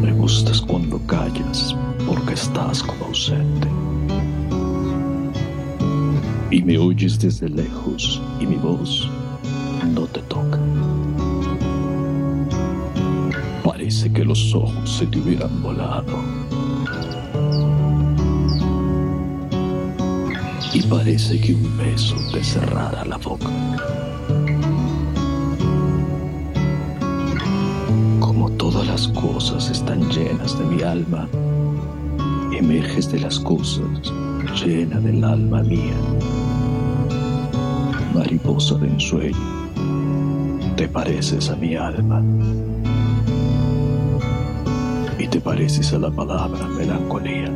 Me gustas cuando callas porque estás como ausente. Y me oyes desde lejos y mi voz no te toca. Parece que los ojos se te hubieran volado. Y parece que un beso te cerrara la boca. Como todas las cosas están llenas de mi alma, emerges de las cosas llena del alma mía. Mariposa de ensueño, te pareces a mi alma. Y te pareces a la palabra melancolía.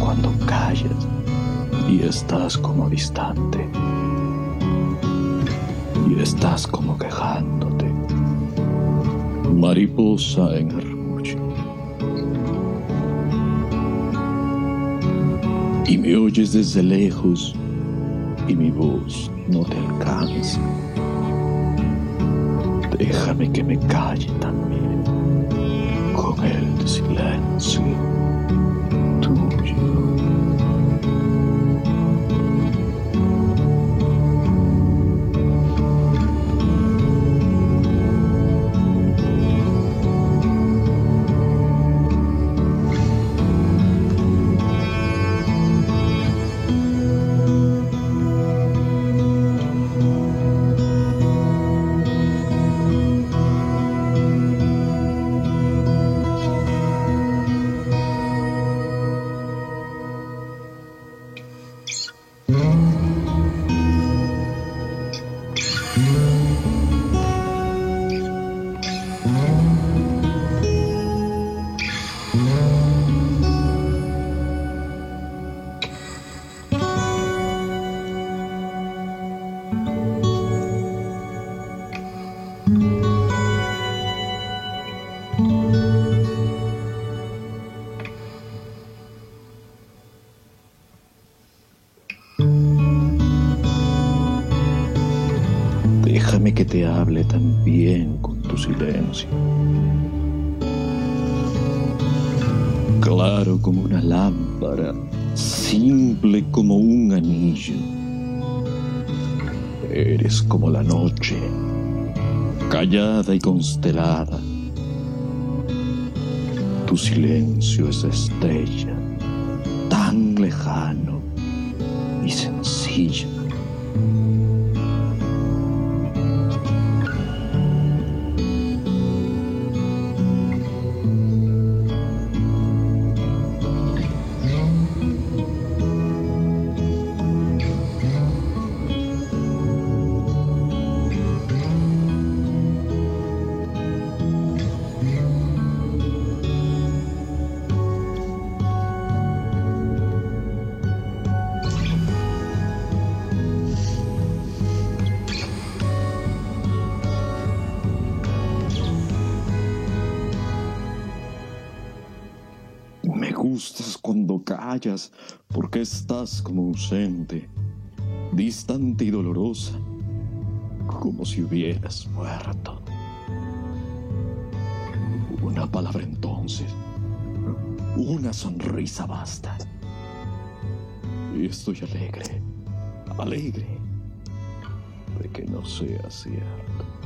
Cuando callas y estás como distante. Y estás como quejándote. Mariposa en arrullo. Y me oyes desde lejos y mi voz no te alcanza. Déjame que me calle también con el silencio Déjame que te hable también tu silencio. Claro como una lámpara, simple como un anillo. Eres como la noche, callada y constelada. Tu silencio es estrella, tan lejano y sencillo. Me gustas cuando callas porque estás como ausente, distante y dolorosa, como si hubieras muerto. Una palabra entonces, una sonrisa basta. Y estoy alegre, alegre de que no sea cierto.